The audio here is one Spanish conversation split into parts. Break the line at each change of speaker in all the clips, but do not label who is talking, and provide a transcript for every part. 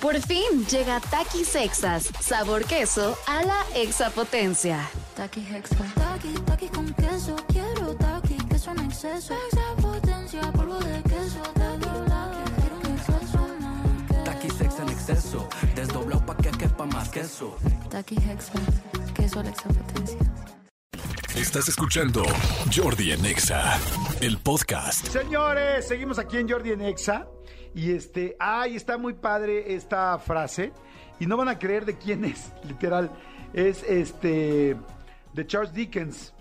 Por fin llega Takis Sexas, sabor queso a la exapotencia.
Taki Hexa. Taki, taki con queso. Quiero taki, queso en exceso. Exapotencia, polvo de queso. Taki, taki, quiero un exceso más.
En exceso, desdoblado pa' que quepa más queso.
Taki Hexa. Queso a la exapotencia.
Estás escuchando Jordi en Exa, el podcast.
Señores, seguimos aquí en Jordi en Exa. Y este, ay, está muy padre esta frase. Y no van a creer de quién es, literal. Es este, de Charles Dickens.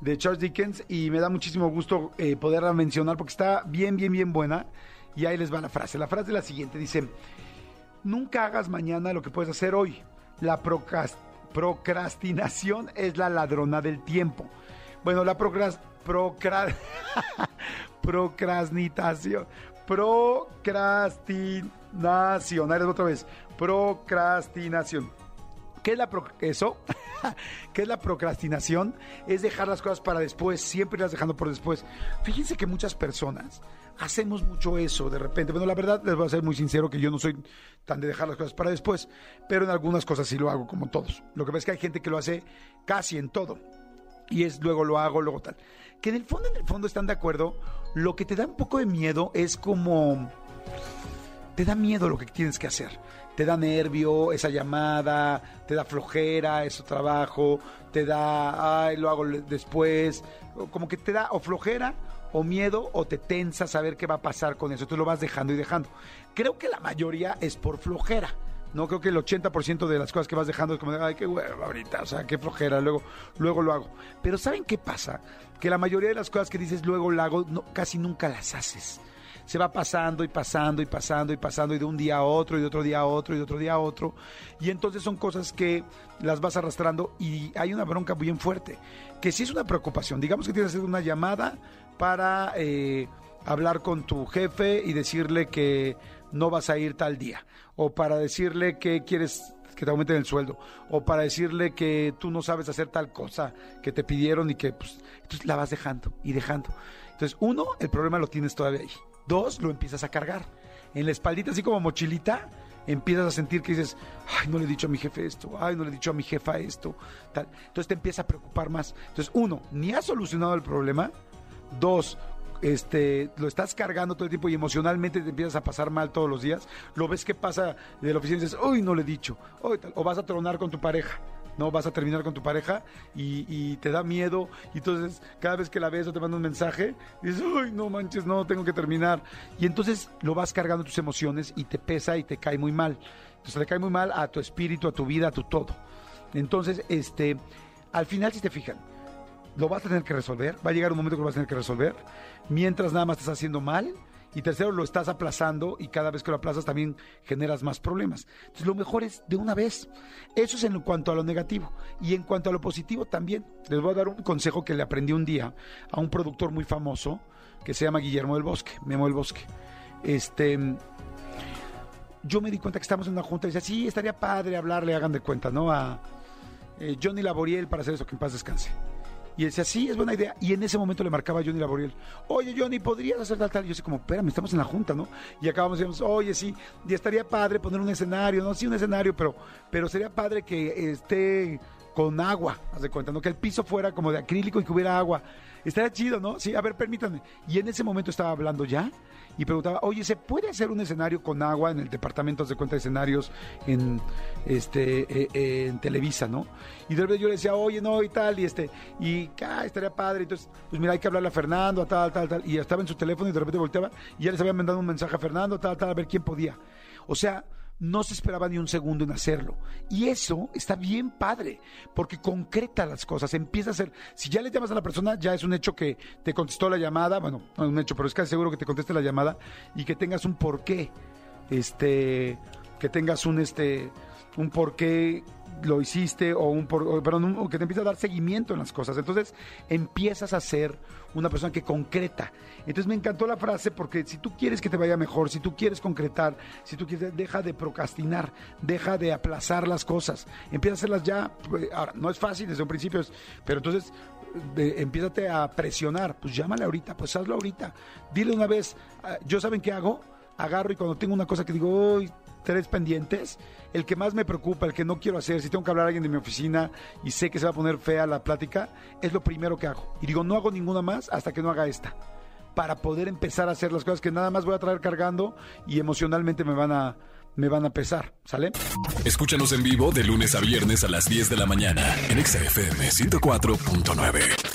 De Charles Dickens. Y me da muchísimo gusto eh, poderla mencionar porque está bien, bien, bien buena. Y ahí les va la frase. La frase es la siguiente: dice: Nunca hagas mañana lo que puedes hacer hoy. La procras- procrastinación es la ladrona del tiempo. Bueno, la procras, procra- procrastinación. Procrastinación. Ahí otra vez. Procrastinación. ¿Qué es la pro- eso? ¿Qué es la procrastinación? Es dejar las cosas para después, siempre las dejando por después. Fíjense que muchas personas hacemos mucho eso de repente. Bueno, la verdad les voy a ser muy sincero que yo no soy tan de dejar las cosas para después, pero en algunas cosas sí lo hago como todos. Lo que pasa es que hay gente que lo hace casi en todo y es luego lo hago, luego tal. Que en el fondo, en el fondo están de acuerdo. Lo que te da un poco de miedo es como te da miedo lo que tienes que hacer. Te da nervio esa llamada, te da flojera ese trabajo, te da, ay, lo hago después. Como que te da o flojera o miedo o te tensa saber qué va a pasar con eso. Tú lo vas dejando y dejando. Creo que la mayoría es por flojera. No creo que el 80% de las cosas que vas dejando es como ay, qué hueva ahorita, o sea, qué flojera, luego, luego lo hago. Pero ¿saben qué pasa? Que la mayoría de las cosas que dices luego lo hago, casi nunca las haces se va pasando y pasando y pasando y pasando y de un día a otro y de otro día a otro y de otro día a otro y entonces son cosas que las vas arrastrando y hay una bronca bien fuerte que si es una preocupación digamos que tienes que hacer una llamada para eh, hablar con tu jefe y decirle que no vas a ir tal día o para decirle que quieres que te aumenten el sueldo o para decirle que tú no sabes hacer tal cosa que te pidieron y que pues entonces la vas dejando y dejando entonces uno el problema lo tienes todavía ahí Dos, lo empiezas a cargar. En la espaldita, así como mochilita, empiezas a sentir que dices, ay, no le he dicho a mi jefe esto, ay, no le he dicho a mi jefa esto. Tal. Entonces te empieza a preocupar más. Entonces, uno, ni has solucionado el problema. Dos, este, lo estás cargando todo el tiempo y emocionalmente te empiezas a pasar mal todos los días. Lo ves que pasa de la oficina y dices, uy, no le he dicho. O vas a tronar con tu pareja. ¿no? Vas a terminar con tu pareja y, te da miedo. Y entonces, cada vez que la ves o te manda un mensaje, dices, uy, no manches, no, tengo que terminar. Y entonces lo vas cargando tus emociones y te pesa y te cae muy mal. Entonces le cae muy mal a tu espíritu, a tu vida, a tu todo. Entonces, este, al final, si te fijan, lo vas a tener que resolver. Va a llegar un momento que lo vas a tener que resolver. Mientras nada más estás haciendo mal. Y tercero, lo estás aplazando y cada vez que lo aplazas también generas más problemas. Entonces, lo mejor es de una vez. Eso es en cuanto a lo negativo. Y en cuanto a lo positivo también. Les voy a dar un consejo que le aprendí un día a un productor muy famoso que se llama Guillermo del Bosque, Memo del Bosque. Este, yo me di cuenta que estamos en una junta y decía, sí, estaría padre hablarle, hagan de cuenta, ¿no? A eh, Johnny Laboriel para hacer eso, que en paz descanse. Y él decía, sí, es buena idea. Y en ese momento le marcaba a Johnny Laboriel, oye, Johnny, ¿podrías hacer tal, tal? Y yo así como, espérame, estamos en la junta, ¿no? Y acabamos y oye, sí, y estaría padre poner un escenario, ¿no? Sí, un escenario, pero, pero sería padre que esté con agua, haz de cuenta, ¿no? Que el piso fuera como de acrílico y que hubiera agua. Estaría chido, ¿no? Sí, a ver, permítanme. Y en ese momento estaba hablando ya y preguntaba, oye, ¿se puede hacer un escenario con agua en el departamento de cuenta de escenarios en este eh, eh, en Televisa, ¿no? Y de repente yo le decía, oye, no, y tal, y este, y ah, estaría padre. Entonces, pues mira, hay que hablarle a Fernando, a tal, tal, tal. Y estaba en su teléfono y de repente volteaba y ya les había mandado un mensaje a Fernando, tal, tal, a ver quién podía. O sea, no se esperaba ni un segundo en hacerlo. Y eso está bien padre, porque concreta las cosas, empieza a ser, si ya le llamas a la persona, ya es un hecho que te contestó la llamada, bueno, no es un hecho, pero es casi seguro que te conteste la llamada y que tengas un porqué, este, que tengas un, este, un porqué lo hiciste o un por, perdón, un- que te empieza a dar seguimiento en las cosas. Entonces empiezas a ser una persona que concreta. Entonces me encantó la frase porque si tú quieres que te vaya mejor, si tú quieres concretar, si tú quieres, deja de procrastinar, deja de aplazar las cosas, empieza a hacerlas ya. Pues, Ahora, no es fácil desde un principio, pero entonces de, empiézate a presionar, pues llámale ahorita, pues hazlo ahorita. Dile una vez, ah, yo saben qué hago, agarro y cuando tengo una cosa que digo, "Uy, tres pendientes, el que más me preocupa, el que no quiero hacer, si tengo que hablar a alguien de mi oficina y sé que se va a poner fea la plática, es lo primero que hago. Y digo, no hago ninguna más hasta que no haga esta. Para poder empezar a hacer las cosas que nada más voy a traer cargando y emocionalmente me van a, me van a pesar. ¿Sale?
Escúchanos en vivo de lunes a viernes a las 10 de la mañana en XFM 104.9.